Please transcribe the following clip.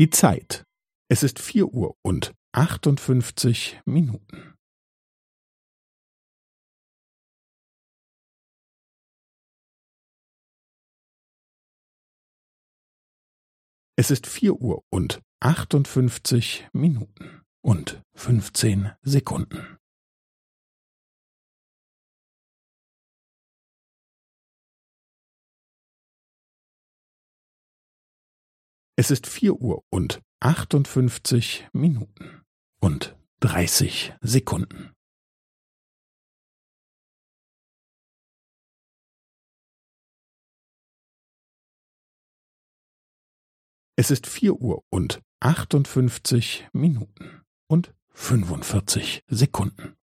Die Zeit. Es ist vier Uhr und achtundfünfzig Minuten. Es ist vier Uhr und achtundfünfzig Minuten und fünfzehn Sekunden. Es ist vier Uhr und achtundfünfzig Minuten und dreißig Sekunden. Es ist vier Uhr und achtundfünfzig Minuten und fünfundvierzig Sekunden.